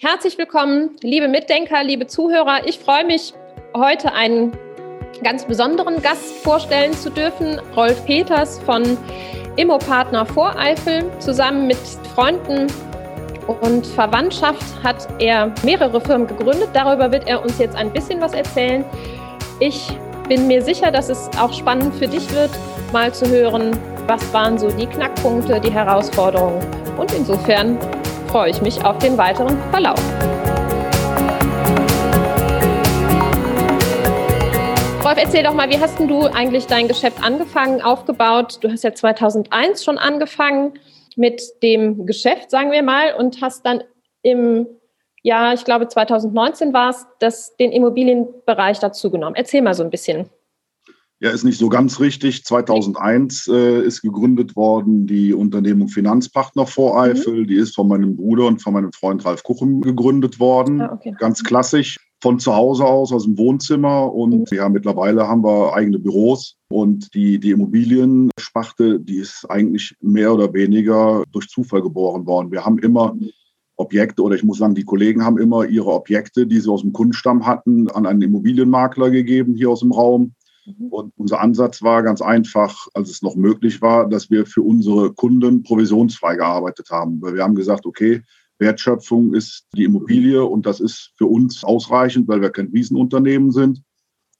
Herzlich willkommen, liebe Mitdenker, liebe Zuhörer. Ich freue mich, heute einen ganz besonderen Gast vorstellen zu dürfen. Rolf Peters von Immopartner Voreifel. Zusammen mit Freunden und Verwandtschaft hat er mehrere Firmen gegründet. Darüber wird er uns jetzt ein bisschen was erzählen. Ich bin mir sicher, dass es auch spannend für dich wird, mal zu hören, was waren so die Knackpunkte, die Herausforderungen. Und insofern freue ich mich auf den weiteren Verlauf. Rolf, erzähl doch mal, wie hast du eigentlich dein Geschäft angefangen, aufgebaut? Du hast ja 2001 schon angefangen mit dem Geschäft, sagen wir mal, und hast dann im Jahr, ich glaube 2019 war es, den Immobilienbereich dazugenommen. Erzähl mal so ein bisschen. Ja, ist nicht so ganz richtig. 2001 äh, ist gegründet worden die Unternehmung Finanzpartner Voreifel. Mhm. Die ist von meinem Bruder und von meinem Freund Ralf Kuchen gegründet worden. Ah, okay. Ganz klassisch von zu Hause aus, aus dem Wohnzimmer. Und mhm. ja, mittlerweile haben wir eigene Büros. Und die, die Immobilienspachte, die ist eigentlich mehr oder weniger durch Zufall geboren worden. Wir haben immer mhm. Objekte oder ich muss sagen, die Kollegen haben immer ihre Objekte, die sie aus dem Kundenstamm hatten, an einen Immobilienmakler gegeben hier aus dem Raum. Mhm. Und unser Ansatz war ganz einfach, als es noch möglich war, dass wir für unsere Kunden provisionsfrei gearbeitet haben. Weil wir haben gesagt, okay, Wertschöpfung ist die Immobilie und das ist für uns ausreichend, weil wir kein Riesenunternehmen sind.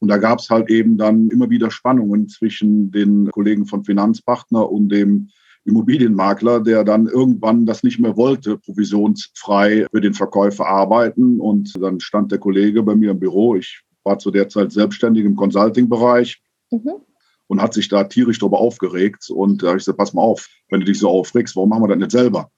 Und da gab es halt eben dann immer wieder Spannungen zwischen den Kollegen von Finanzpartner und dem Immobilienmakler, der dann irgendwann das nicht mehr wollte, provisionsfrei für den Verkäufer arbeiten. Und dann stand der Kollege bei mir im Büro. Ich war zu der Zeit selbstständig im Consulting-Bereich mhm. und hat sich da tierisch darüber aufgeregt. Und da habe ich gesagt, pass mal auf, wenn du dich so aufregst, warum machen wir das nicht selber?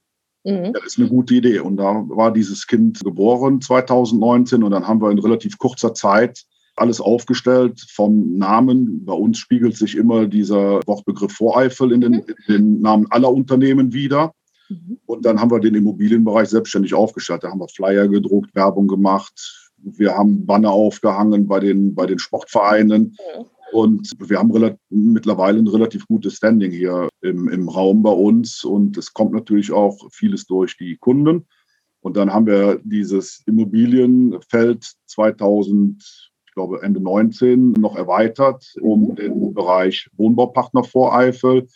Mhm. Das ist eine gute Idee. Und da war dieses Kind geboren 2019 und dann haben wir in relativ kurzer Zeit alles aufgestellt vom Namen. Bei uns spiegelt sich immer dieser Wortbegriff Voreifel in den, mhm. in den Namen aller Unternehmen wieder. Mhm. Und dann haben wir den Immobilienbereich selbstständig aufgestellt. Da haben wir Flyer gedruckt, Werbung gemacht, wir haben Banner aufgehangen bei den, bei den Sportvereinen. Und wir haben mittlerweile ein relativ gutes Standing hier im, im Raum bei uns. Und es kommt natürlich auch vieles durch die Kunden. Und dann haben wir dieses Immobilienfeld 2000, ich glaube Ende 19, noch erweitert um mhm. den Bereich Wohnbaupartner Voreifel.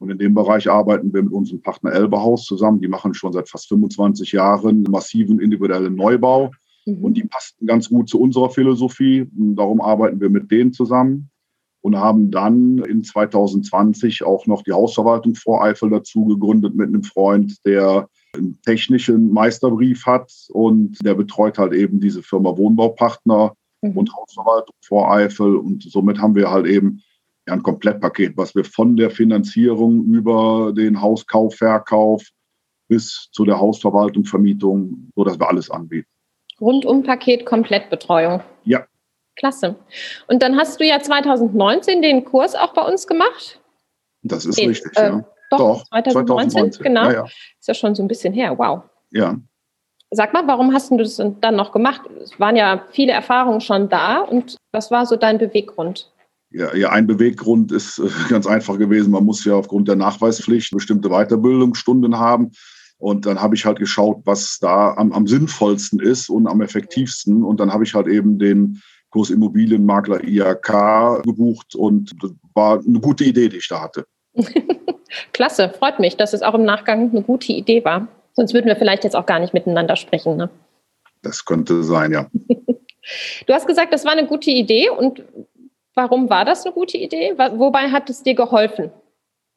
Und in dem Bereich arbeiten wir mit unserem Partner Elbehaus zusammen. Die machen schon seit fast 25 Jahren massiven individuellen Neubau. Mhm. Und die passten ganz gut zu unserer Philosophie. Und darum arbeiten wir mit denen zusammen und haben dann in 2020 auch noch die Hausverwaltung Voreifel dazu gegründet mit einem Freund, der einen technischen Meisterbrief hat und der betreut halt eben diese Firma Wohnbaupartner mhm. und Hausverwaltung Voreifel und somit haben wir halt eben ja, ein Komplettpaket, was wir von der Finanzierung über den Hauskauf, Verkauf bis zu der Hausverwaltung, Vermietung, so dass wir alles anbieten. Rundumpaket Komplettbetreuung. Ja. Klasse. Und dann hast du ja 2019 den Kurs auch bei uns gemacht? Das ist den, richtig, äh, ja. Doch, doch 2019, 2019, genau. Ja, ja. Ist ja schon so ein bisschen her, wow. Ja. Sag mal, warum hast du das dann noch gemacht? Es waren ja viele Erfahrungen schon da und was war so dein Beweggrund? Ja, ja, ein Beweggrund ist äh, ganz einfach gewesen. Man muss ja aufgrund der Nachweispflicht bestimmte Weiterbildungsstunden haben. Und dann habe ich halt geschaut, was da am, am sinnvollsten ist und am effektivsten. Und dann habe ich halt eben den Kurs Immobilienmakler IAK gebucht und das war eine gute Idee, die ich da hatte. Klasse, freut mich, dass es auch im Nachgang eine gute Idee war. Sonst würden wir vielleicht jetzt auch gar nicht miteinander sprechen. Ne? Das könnte sein, ja. du hast gesagt, das war eine gute Idee. Und warum war das eine gute Idee? Wobei hat es dir geholfen?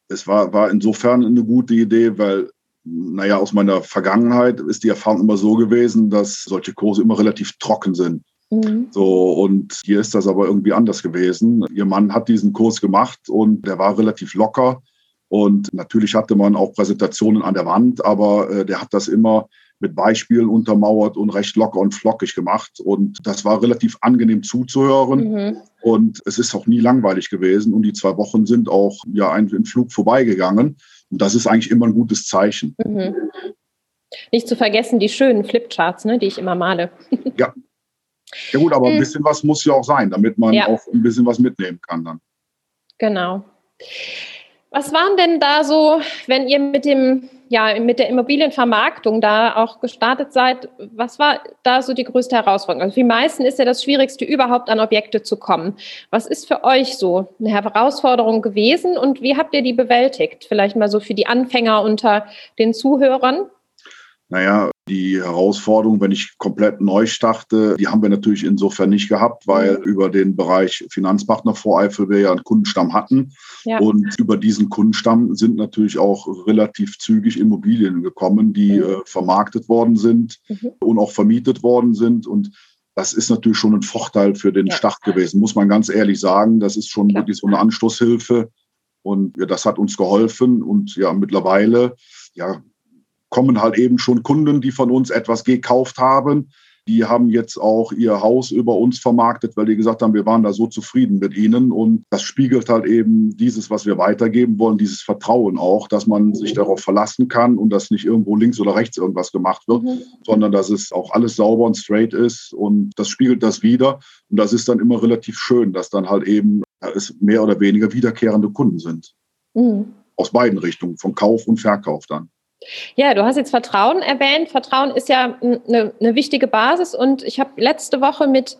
Es war, war insofern eine gute Idee, weil naja, aus meiner Vergangenheit ist die Erfahrung immer so gewesen, dass solche Kurse immer relativ trocken sind. Mhm. So, und hier ist das aber irgendwie anders gewesen. Ihr Mann hat diesen Kurs gemacht und der war relativ locker. Und natürlich hatte man auch Präsentationen an der Wand, aber äh, der hat das immer mit Beispielen untermauert und recht locker und flockig gemacht. Und das war relativ angenehm zuzuhören. Mhm. Und es ist auch nie langweilig gewesen. Und die zwei Wochen sind auch ja ein, ein Flug vorbeigegangen. Und das ist eigentlich immer ein gutes Zeichen. Mhm. Nicht zu vergessen die schönen Flipcharts, ne, die ich immer male. ja. Ja gut, aber ein mhm. bisschen was muss ja auch sein, damit man ja. auch ein bisschen was mitnehmen kann dann. Genau. Was waren denn da so, wenn ihr mit dem, ja, mit der Immobilienvermarktung da auch gestartet seid? Was war da so die größte Herausforderung? Also für die meisten ist ja das Schwierigste, überhaupt an Objekte zu kommen. Was ist für euch so eine Herausforderung gewesen und wie habt ihr die bewältigt? Vielleicht mal so für die Anfänger unter den Zuhörern. Naja, die Herausforderung, wenn ich komplett neu starte, die haben wir natürlich insofern nicht gehabt, weil mhm. über den Bereich Finanzpartner Voreifel wir ja einen Kundenstamm hatten. Ja. Und über diesen Kundenstamm sind natürlich auch relativ zügig Immobilien gekommen, die mhm. äh, vermarktet worden sind mhm. und auch vermietet worden sind. Und das ist natürlich schon ein Vorteil für den ja. Start gewesen, muss man ganz ehrlich sagen. Das ist schon Klar. wirklich so eine Anstoßhilfe. Und ja, das hat uns geholfen. Und ja, mittlerweile, ja, kommen halt eben schon Kunden, die von uns etwas gekauft haben. Die haben jetzt auch ihr Haus über uns vermarktet, weil die gesagt haben, wir waren da so zufrieden mit ihnen. Und das spiegelt halt eben dieses, was wir weitergeben wollen, dieses Vertrauen auch, dass man sich darauf verlassen kann und dass nicht irgendwo links oder rechts irgendwas gemacht wird, mhm. sondern dass es auch alles sauber und straight ist. Und das spiegelt das wieder. Und das ist dann immer relativ schön, dass dann halt eben es mehr oder weniger wiederkehrende Kunden sind. Mhm. Aus beiden Richtungen, von Kauf und Verkauf dann. Ja, du hast jetzt Vertrauen erwähnt. Vertrauen ist ja eine, eine wichtige Basis und ich habe letzte Woche mit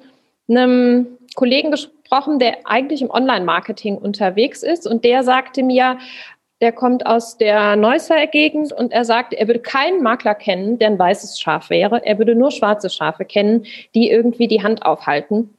einem Kollegen gesprochen, der eigentlich im Online-Marketing unterwegs ist und der sagte mir, der kommt aus der Neusser Gegend und er sagt, er würde keinen Makler kennen, der ein weißes Schaf wäre. Er würde nur schwarze Schafe kennen, die irgendwie die Hand aufhalten.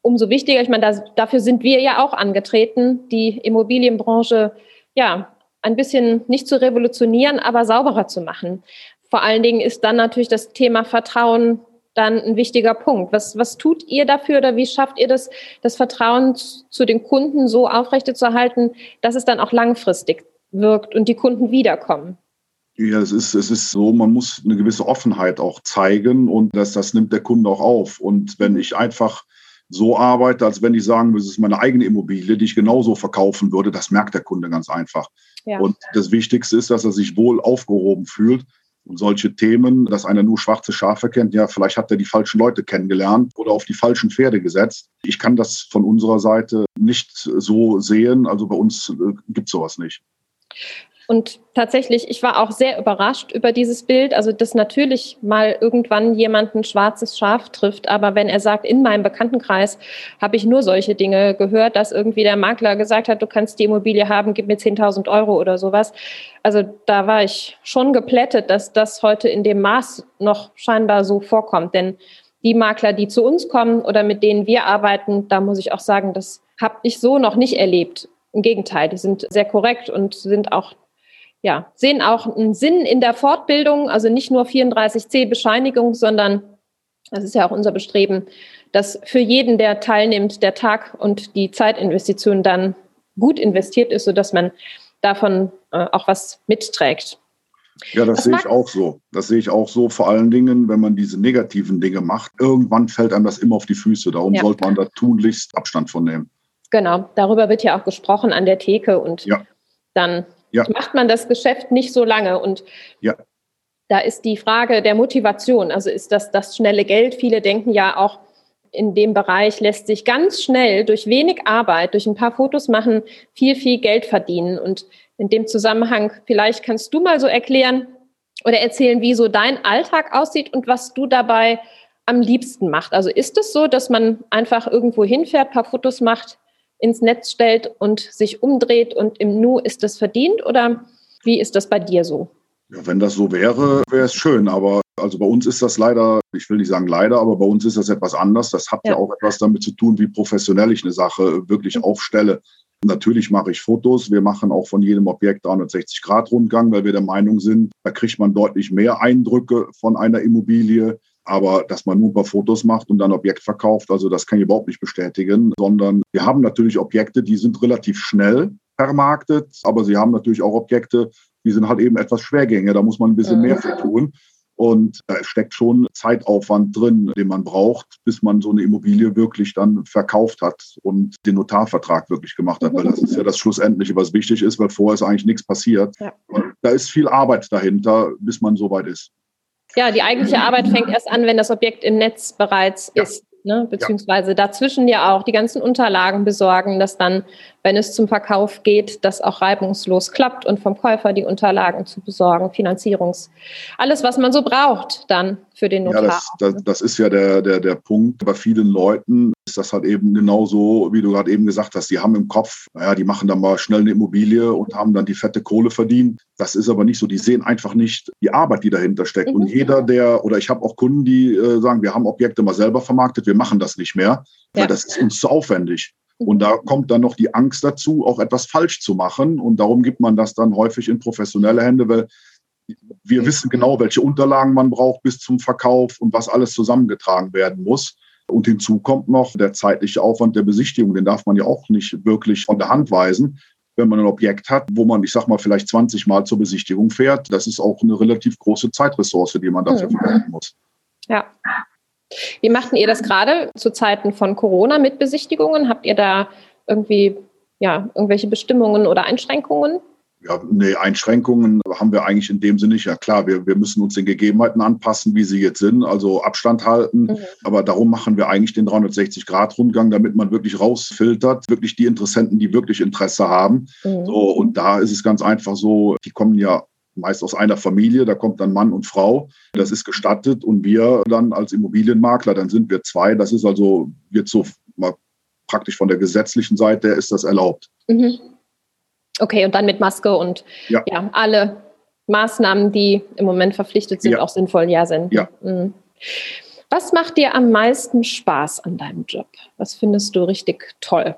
Umso wichtiger, ich meine, das, dafür sind wir ja auch angetreten, die Immobilienbranche ja ein bisschen nicht zu revolutionieren, aber sauberer zu machen. Vor allen Dingen ist dann natürlich das Thema Vertrauen dann ein wichtiger Punkt. Was, was tut ihr dafür oder wie schafft ihr das, das Vertrauen zu den Kunden so aufrechtzuerhalten, dass es dann auch langfristig wirkt und die Kunden wiederkommen? Ja, es ist, es ist so, man muss eine gewisse Offenheit auch zeigen und das, das nimmt der Kunde auch auf. Und wenn ich einfach so arbeite, als wenn ich sagen würde, es ist meine eigene Immobilie, die ich genauso verkaufen würde, das merkt der Kunde ganz einfach. Ja. Und das Wichtigste ist, dass er sich wohl aufgehoben fühlt. Und solche Themen, dass einer nur schwarze Schafe kennt, ja, vielleicht hat er die falschen Leute kennengelernt oder auf die falschen Pferde gesetzt. Ich kann das von unserer Seite nicht so sehen. Also bei uns äh, gibt es sowas nicht. Und tatsächlich, ich war auch sehr überrascht über dieses Bild. Also, dass natürlich mal irgendwann jemand ein schwarzes Schaf trifft. Aber wenn er sagt, in meinem Bekanntenkreis habe ich nur solche Dinge gehört, dass irgendwie der Makler gesagt hat, du kannst die Immobilie haben, gib mir 10.000 Euro oder sowas. Also, da war ich schon geplättet, dass das heute in dem Maß noch scheinbar so vorkommt. Denn die Makler, die zu uns kommen oder mit denen wir arbeiten, da muss ich auch sagen, das habe ich so noch nicht erlebt. Im Gegenteil, die sind sehr korrekt und sind auch ja, sehen auch einen Sinn in der Fortbildung, also nicht nur 34c Bescheinigung, sondern das ist ja auch unser Bestreben, dass für jeden, der teilnimmt, der Tag und die Zeitinvestition dann gut investiert ist, sodass man davon äh, auch was mitträgt. Ja, das, das sehe ich auch so. Das sehe ich auch so. Vor allen Dingen, wenn man diese negativen Dinge macht, irgendwann fällt einem das immer auf die Füße. Darum ja. sollte man da tunlichst Abstand von nehmen. Genau, darüber wird ja auch gesprochen an der Theke und ja. dann ja. macht man das Geschäft nicht so lange. Und ja. da ist die Frage der Motivation. Also ist das das schnelle Geld? Viele denken ja auch, in dem Bereich lässt sich ganz schnell durch wenig Arbeit, durch ein paar Fotos machen, viel, viel Geld verdienen. Und in dem Zusammenhang, vielleicht kannst du mal so erklären oder erzählen, wie so dein Alltag aussieht und was du dabei am liebsten machst. Also ist es so, dass man einfach irgendwo hinfährt, paar Fotos macht, ins Netz stellt und sich umdreht und im Nu ist das verdient oder wie ist das bei dir so? Ja, wenn das so wäre, wäre es schön. Aber also bei uns ist das leider, ich will nicht sagen leider, aber bei uns ist das etwas anders. Das hat ja, ja auch etwas damit zu tun, wie professionell ich eine Sache wirklich mhm. aufstelle. Natürlich mache ich Fotos. Wir machen auch von jedem Objekt 360-Grad-Rundgang, weil wir der Meinung sind, da kriegt man deutlich mehr Eindrücke von einer Immobilie. Aber dass man nur ein paar Fotos macht und dann Objekt verkauft, also das kann ich überhaupt nicht bestätigen, sondern wir haben natürlich Objekte, die sind relativ schnell vermarktet, aber sie haben natürlich auch Objekte, die sind halt eben etwas schwergängiger, da muss man ein bisschen mehr für tun. Und da steckt schon Zeitaufwand drin, den man braucht, bis man so eine Immobilie wirklich dann verkauft hat und den Notarvertrag wirklich gemacht hat. Weil das ist ja das Schlussendliche, was wichtig ist, weil vorher ist eigentlich nichts passiert. Ja. Da ist viel Arbeit dahinter, bis man so weit ist. Ja, die eigentliche Arbeit fängt erst an, wenn das Objekt im Netz bereits ja. ist. Ne? Beziehungsweise ja. dazwischen ja auch die ganzen Unterlagen besorgen, dass dann wenn es zum Verkauf geht, das auch reibungslos klappt und vom Käufer die Unterlagen zu besorgen, Finanzierungs, alles, was man so braucht dann für den Notar. Ja, das, das, das ist ja der, der, der Punkt. Bei vielen Leuten ist das halt eben genauso, wie du gerade eben gesagt hast. Die haben im Kopf, naja, die machen dann mal schnell eine Immobilie und haben dann die fette Kohle verdient. Das ist aber nicht so. Die sehen einfach nicht die Arbeit, die dahinter steckt. Mhm. Und jeder, der, oder ich habe auch Kunden, die äh, sagen, wir haben Objekte mal selber vermarktet, wir machen das nicht mehr, weil ja. das ist uns zu aufwendig. Mhm. Und da kommt dann noch die Angst dazu, auch etwas falsch zu machen. Und darum gibt man das dann häufig in professionelle Hände, weil wir wissen genau, welche Unterlagen man braucht bis zum Verkauf und was alles zusammengetragen werden muss. Und hinzu kommt noch der zeitliche Aufwand der Besichtigung. Den darf man ja auch nicht wirklich von der Hand weisen. Wenn man ein Objekt hat, wo man, ich sag mal, vielleicht 20 Mal zur Besichtigung fährt, das ist auch eine relativ große Zeitressource, die man dafür mhm. verwenden muss. Ja. Wie machten ihr das gerade zu Zeiten von Corona mit Besichtigungen? Habt ihr da irgendwie ja, irgendwelche Bestimmungen oder Einschränkungen? Ja, nee, Einschränkungen haben wir eigentlich in dem Sinne nicht. Ja klar, wir, wir müssen uns den Gegebenheiten anpassen, wie sie jetzt sind, also Abstand halten. Mhm. Aber darum machen wir eigentlich den 360-Grad-Rundgang, damit man wirklich rausfiltert, wirklich die Interessenten, die wirklich Interesse haben. Mhm. So, und da ist es ganz einfach so, die kommen ja meist aus einer Familie, da kommt dann Mann und Frau, das ist gestattet und wir dann als Immobilienmakler, dann sind wir zwei, das ist also, wird so mal praktisch von der gesetzlichen Seite ist das erlaubt. Mhm. Okay, und dann mit Maske und ja, ja alle Maßnahmen, die im Moment verpflichtet sind, ja. auch sinnvoll ja sind. Ja. Mhm. Was macht dir am meisten Spaß an deinem Job? Was findest du richtig toll?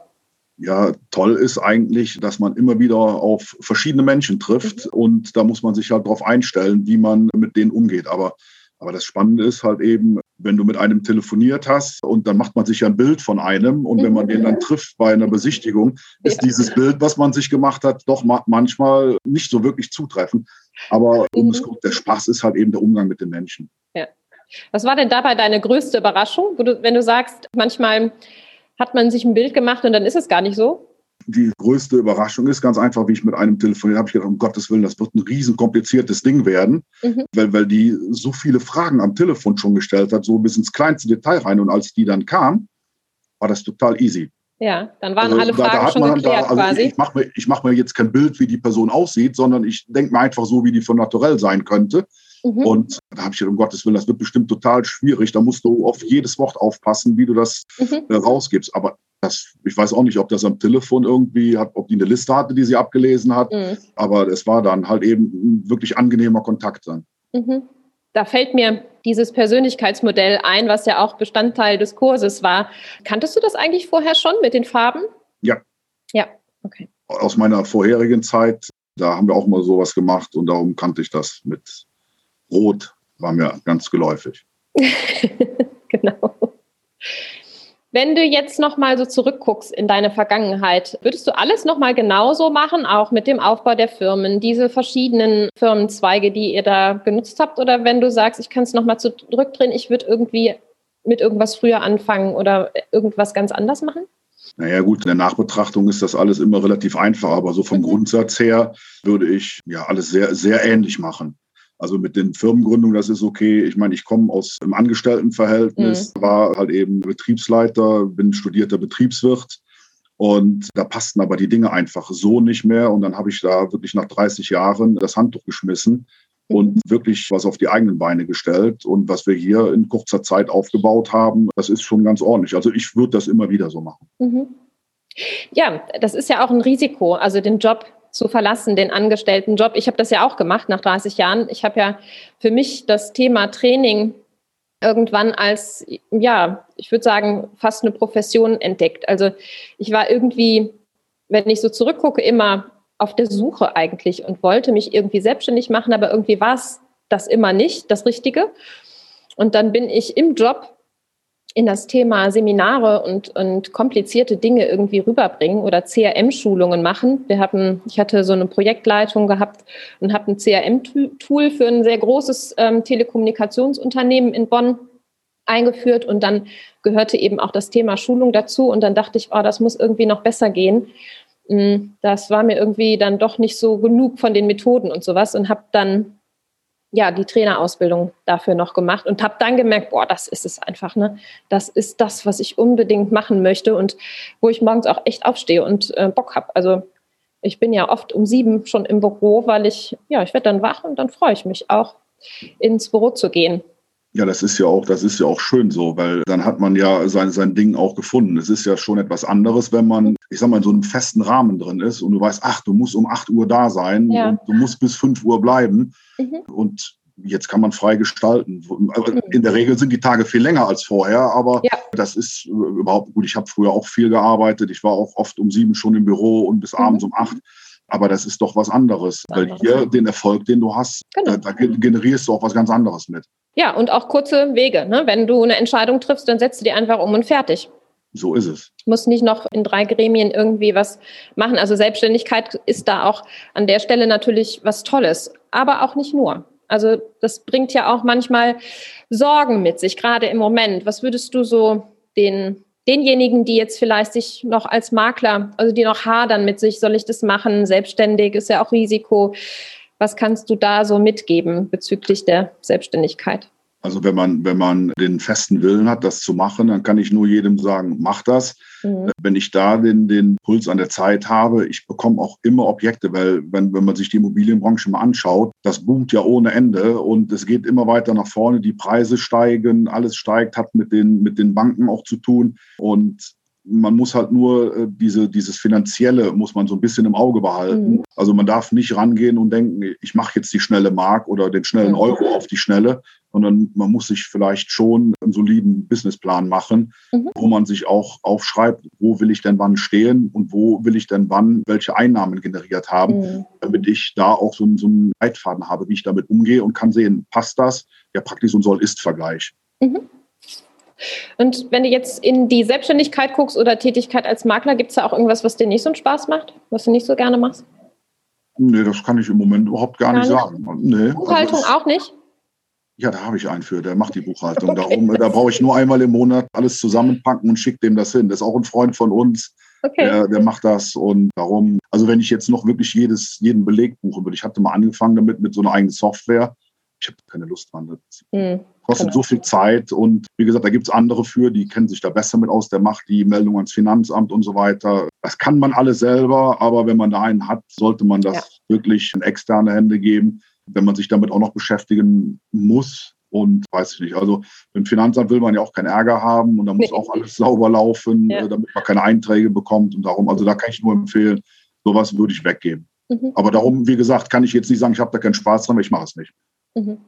Ja, toll ist eigentlich, dass man immer wieder auf verschiedene Menschen trifft mhm. und da muss man sich halt darauf einstellen, wie man mit denen umgeht. Aber aber das Spannende ist halt eben, wenn du mit einem telefoniert hast und dann macht man sich ja ein Bild von einem und wenn man den dann trifft bei einer Besichtigung, ist dieses Bild, was man sich gemacht hat, doch manchmal nicht so wirklich zutreffend. Aber mhm. der Spaß ist halt eben der Umgang mit den Menschen. Ja. Was war denn dabei deine größte Überraschung, wenn du sagst, manchmal hat man sich ein Bild gemacht und dann ist es gar nicht so? die größte Überraschung ist ganz einfach, wie ich mit einem telefoniert habe, ich gedacht, um Gottes Willen, das wird ein riesen kompliziertes Ding werden, mhm. weil, weil die so viele Fragen am Telefon schon gestellt hat, so bis ins kleinste Detail rein. Und als die dann kam, war das total easy. Ja, dann waren also alle Fragen da, da schon man, geklärt da, also quasi. Ich, ich mache mir, mach mir jetzt kein Bild, wie die Person aussieht, sondern ich denke mir einfach so, wie die von naturell sein könnte. Mhm. Und da habe ich gedacht, um Gottes Willen, das wird bestimmt total schwierig. Da musst du auf jedes Wort aufpassen, wie du das mhm. äh, rausgibst. Aber das, ich weiß auch nicht, ob das am Telefon irgendwie hat, ob die eine Liste hatte, die sie abgelesen hat. Mhm. Aber es war dann halt eben ein wirklich angenehmer Kontakt dann. Mhm. Da fällt mir dieses Persönlichkeitsmodell ein, was ja auch Bestandteil des Kurses war. Kanntest du das eigentlich vorher schon mit den Farben? Ja. Ja, okay. Aus meiner vorherigen Zeit, da haben wir auch mal sowas gemacht und darum kannte ich das mit Rot, war mir ganz geläufig. genau. Wenn du jetzt nochmal so zurückguckst in deine Vergangenheit, würdest du alles nochmal genauso machen, auch mit dem Aufbau der Firmen, diese verschiedenen Firmenzweige, die ihr da genutzt habt? Oder wenn du sagst, ich kann es nochmal zurückdrehen, ich würde irgendwie mit irgendwas früher anfangen oder irgendwas ganz anders machen? Naja gut, in der Nachbetrachtung ist das alles immer relativ einfach, aber so vom mhm. Grundsatz her würde ich ja alles sehr, sehr ähnlich machen. Also mit den Firmengründungen, das ist okay. Ich meine, ich komme aus einem Angestelltenverhältnis, mhm. war halt eben Betriebsleiter, bin studierter Betriebswirt. Und da passten aber die Dinge einfach so nicht mehr. Und dann habe ich da wirklich nach 30 Jahren das Handtuch geschmissen und mhm. wirklich was auf die eigenen Beine gestellt. Und was wir hier in kurzer Zeit aufgebaut haben, das ist schon ganz ordentlich. Also ich würde das immer wieder so machen. Mhm. Ja, das ist ja auch ein Risiko. Also den Job zu verlassen, den angestellten Job. Ich habe das ja auch gemacht nach 30 Jahren. Ich habe ja für mich das Thema Training irgendwann als, ja, ich würde sagen, fast eine Profession entdeckt. Also ich war irgendwie, wenn ich so zurückgucke, immer auf der Suche eigentlich und wollte mich irgendwie selbstständig machen, aber irgendwie war es das immer nicht, das Richtige. Und dann bin ich im Job in das Thema Seminare und, und komplizierte Dinge irgendwie rüberbringen oder CRM-Schulungen machen. Wir hatten, ich hatte so eine Projektleitung gehabt und habe ein CRM-Tool für ein sehr großes ähm, Telekommunikationsunternehmen in Bonn eingeführt und dann gehörte eben auch das Thema Schulung dazu und dann dachte ich, oh, das muss irgendwie noch besser gehen. Mm, das war mir irgendwie dann doch nicht so genug von den Methoden und sowas und habe dann ja die Trainerausbildung dafür noch gemacht und habe dann gemerkt, boah, das ist es einfach, ne? Das ist das, was ich unbedingt machen möchte und wo ich morgens auch echt aufstehe und äh, Bock habe. Also ich bin ja oft um sieben schon im Büro, weil ich, ja, ich werde dann wach und dann freue ich mich auch, ins Büro zu gehen. Ja, das ist ja auch, das ist ja auch schön so, weil dann hat man ja sein, sein Ding auch gefunden. Es ist ja schon etwas anderes, wenn man, ich sag mal, in so einem festen Rahmen drin ist und du weißt, ach, du musst um 8 Uhr da sein ja. und du musst bis 5 Uhr bleiben. Mhm. Und jetzt kann man frei gestalten. Mhm. In der Regel sind die Tage viel länger als vorher, aber ja. das ist überhaupt gut. Ich habe früher auch viel gearbeitet. Ich war auch oft um sieben schon im Büro und bis mhm. abends um acht. Aber das ist doch was anderes, weil hier den Erfolg, den du hast, genau. da, da, generierst du auch was ganz anderes mit. Ja, und auch kurze Wege. Ne? Wenn du eine Entscheidung triffst, dann setzt du die einfach um und fertig. So ist es. Du musst nicht noch in drei Gremien irgendwie was machen. Also Selbstständigkeit ist da auch an der Stelle natürlich was Tolles, aber auch nicht nur. Also das bringt ja auch manchmal Sorgen mit sich, gerade im Moment. Was würdest du so den denjenigen, die jetzt vielleicht sich noch als Makler, also die noch hadern mit sich, soll ich das machen? Selbstständig ist ja auch Risiko. Was kannst du da so mitgeben bezüglich der Selbstständigkeit? Also wenn man, wenn man den festen Willen hat, das zu machen, dann kann ich nur jedem sagen, mach das. Mhm. Wenn ich da den, den Puls an der Zeit habe, ich bekomme auch immer Objekte, weil wenn, wenn man sich die Immobilienbranche mal anschaut, das boomt ja ohne Ende und es geht immer weiter nach vorne, die Preise steigen, alles steigt, hat mit den, mit den Banken auch zu tun. Und man muss halt nur äh, diese, dieses Finanzielle muss man so ein bisschen im Auge behalten. Mhm. Also man darf nicht rangehen und denken, ich mache jetzt die schnelle Mark oder den schnellen mhm. Euro auf die Schnelle, sondern man muss sich vielleicht schon einen soliden Businessplan machen, mhm. wo man sich auch aufschreibt, wo will ich denn wann stehen und wo will ich denn wann welche Einnahmen generiert haben, mhm. damit ich da auch so, so einen Leitfaden habe, wie ich damit umgehe und kann sehen, passt das? Ja, praktisch so ein Soll-Ist-Vergleich. Mhm. Und wenn du jetzt in die Selbstständigkeit guckst oder Tätigkeit als Makler, gibt es da auch irgendwas, was dir nicht so einen Spaß macht, was du nicht so gerne machst? Nee, das kann ich im Moment überhaupt gar, gar nicht, sagen. Nee, Buchhaltung also auch nicht? Ja, da habe ich einen für, der macht die Buchhaltung. Okay. Darum, da brauche ich nur einmal im Monat alles zusammenpacken und schicke dem das hin. Das ist auch ein Freund von uns, okay. der, der macht das. Und darum, also wenn ich jetzt noch wirklich jedes, jeden Beleg buchen würde, ich hatte mal angefangen damit mit so einer eigenen Software. Ich habe keine Lust dran. Das, hm kostet genau. so viel Zeit und wie gesagt, da gibt es andere für, die kennen sich da besser mit aus, der macht die Meldung ans Finanzamt und so weiter. Das kann man alles selber, aber wenn man da einen hat, sollte man das ja. wirklich in externe Hände geben, wenn man sich damit auch noch beschäftigen muss. Und weiß ich nicht, also im Finanzamt will man ja auch keinen Ärger haben und da muss auch alles sauber laufen, ja. damit man keine Einträge bekommt. Und darum, also da kann ich nur empfehlen, sowas würde ich weggeben. Mhm. Aber darum, wie gesagt, kann ich jetzt nicht sagen, ich habe da keinen Spaß dran, weil ich mache es nicht. Mhm.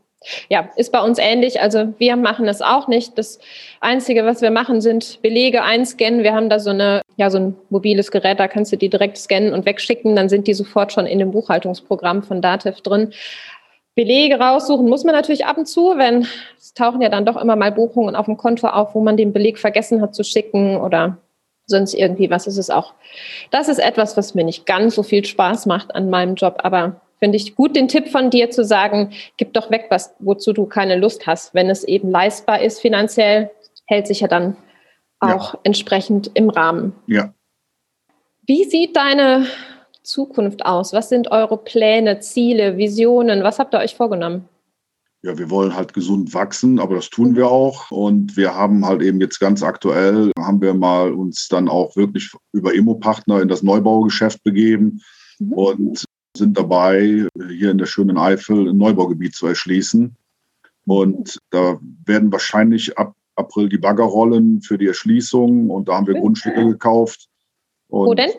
Ja, ist bei uns ähnlich. Also wir machen es auch nicht. Das Einzige, was wir machen, sind Belege einscannen. Wir haben da so, eine, ja, so ein mobiles Gerät, da kannst du die direkt scannen und wegschicken. Dann sind die sofort schon in dem Buchhaltungsprogramm von Datev drin. Belege raussuchen muss man natürlich ab und zu, wenn es tauchen ja dann doch immer mal Buchungen auf dem Konto auf, wo man den Beleg vergessen hat zu schicken oder sonst irgendwie was. ist es auch. Das ist etwas, was mir nicht ganz so viel Spaß macht an meinem Job, aber finde ich gut, den Tipp von dir zu sagen, gib doch weg, was, wozu du keine Lust hast. Wenn es eben leistbar ist finanziell, hält sich ja dann auch ja. entsprechend im Rahmen. Ja. Wie sieht deine Zukunft aus? Was sind eure Pläne, Ziele, Visionen? Was habt ihr euch vorgenommen? Ja, wir wollen halt gesund wachsen, aber das tun wir auch. Und wir haben halt eben jetzt ganz aktuell, haben wir mal uns dann auch wirklich über Immopartner in das Neubaugeschäft begeben. Mhm. Und sind dabei, hier in der schönen Eifel ein Neubaugebiet zu erschließen. Und da werden wahrscheinlich ab April die Bagger rollen für die Erschließung. Und da haben wir Grundstücke gekauft. Und Wo denn?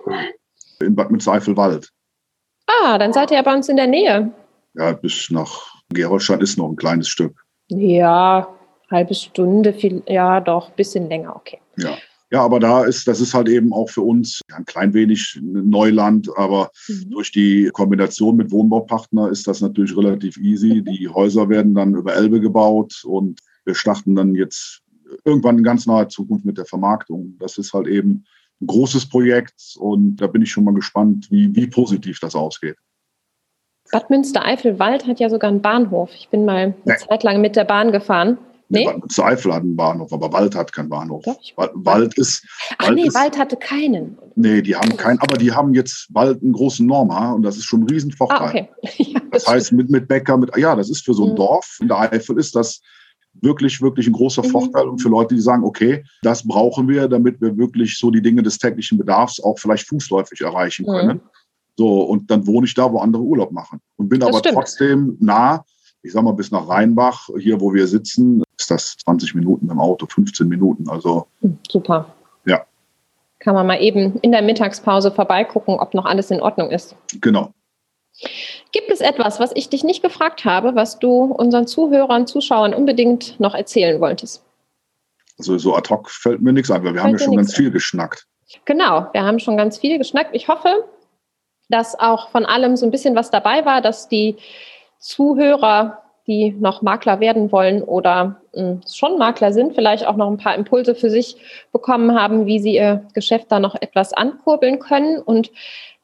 In Bad Mütze-Eifel-Wald. Ah, dann seid ihr ja bei uns in der Nähe. Ja, bis nach Gerolstein ist noch ein kleines Stück. Ja, halbe Stunde, viel, ja, doch, bisschen länger, okay. Ja. Ja, aber da ist, das ist halt eben auch für uns ein klein wenig Neuland, aber mhm. durch die Kombination mit Wohnbaupartner ist das natürlich relativ easy. Die Häuser werden dann über Elbe gebaut und wir starten dann jetzt irgendwann in ganz naher Zukunft mit der Vermarktung. Das ist halt eben ein großes Projekt und da bin ich schon mal gespannt, wie, wie positiv das ausgeht. Bad Münstereifel-Wald hat ja sogar einen Bahnhof. Ich bin mal eine nee. Zeit lang mit der Bahn gefahren. Nee? Zu Eifel hat einen Bahnhof, aber Wald hat keinen Bahnhof. Doch, Wald ist. Ach Wald nee, ist, Wald hatte keinen. Nee, die haben keinen, aber die haben jetzt bald einen großen Norma und das ist schon ein Riesenvorteil. Ah, okay. ja, das, das heißt, mit, mit Bäcker, mit, ja, das ist für so ein mhm. Dorf in der Eifel ist das wirklich, wirklich ein großer mhm. Vorteil und für Leute, die sagen, okay, das brauchen wir, damit wir wirklich so die Dinge des täglichen Bedarfs auch vielleicht fußläufig erreichen mhm. können. Mhm. So, und dann wohne ich da, wo andere Urlaub machen und bin das aber stimmt. trotzdem nah, ich sag mal, bis nach Rheinbach, hier, wo wir sitzen, ist das 20 Minuten im Auto, 15 Minuten. Also hm, super. Ja. Kann man mal eben in der Mittagspause vorbeigucken, ob noch alles in Ordnung ist. Genau. Gibt es etwas, was ich dich nicht gefragt habe, was du unseren Zuhörern, Zuschauern unbedingt noch erzählen wolltest? Also so ad hoc fällt mir nichts ein, weil wir fällt haben ja schon ganz viel geschnackt. Genau, wir haben schon ganz viel geschnackt. Ich hoffe, dass auch von allem so ein bisschen was dabei war, dass die Zuhörer, die noch Makler werden wollen oder mh, hm, schon Makler sind, vielleicht auch noch ein paar Impulse für sich bekommen haben, wie sie ihr Geschäft da noch etwas ankurbeln können. Und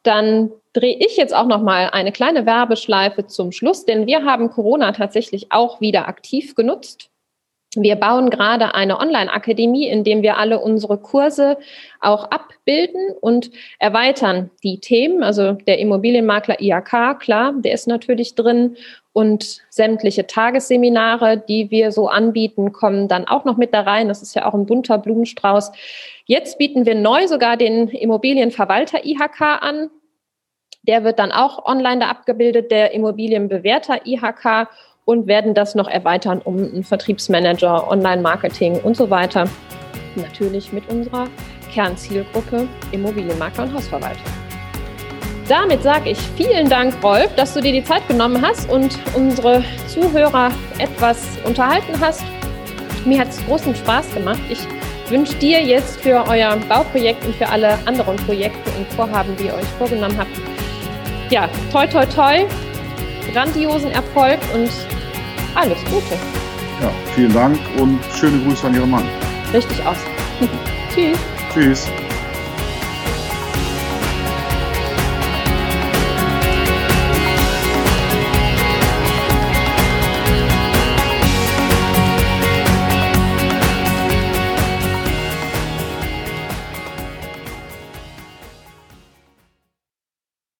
dann drehe ich jetzt auch noch mal eine kleine Werbeschleife zum Schluss, denn wir haben Corona tatsächlich auch wieder aktiv genutzt. Wir bauen gerade eine Online-Akademie, in dem wir alle unsere Kurse auch abbilden und erweitern die Themen. Also der Immobilienmakler IAK, klar, der ist natürlich drin und sämtliche Tagesseminare, die wir so anbieten, kommen dann auch noch mit da rein. Das ist ja auch ein bunter Blumenstrauß. Jetzt bieten wir neu sogar den Immobilienverwalter IHK an. Der wird dann auch online da abgebildet, der Immobilienbewerter IHK und werden das noch erweitern um einen Vertriebsmanager, Online-Marketing und so weiter. Natürlich mit unserer Kernzielgruppe Immobilienmakler und Hausverwalter. Damit sage ich vielen Dank, Rolf, dass du dir die Zeit genommen hast und unsere Zuhörer etwas unterhalten hast. Mir hat es großen Spaß gemacht. Ich wünsche dir jetzt für euer Bauprojekt und für alle anderen Projekte und Vorhaben, die ihr euch vorgenommen habt, ja, toi, toi, toi, grandiosen Erfolg und alles Gute. Ja, vielen Dank und schöne Grüße an Ihren Mann. Richtig aus. Tschüss. Tschüss.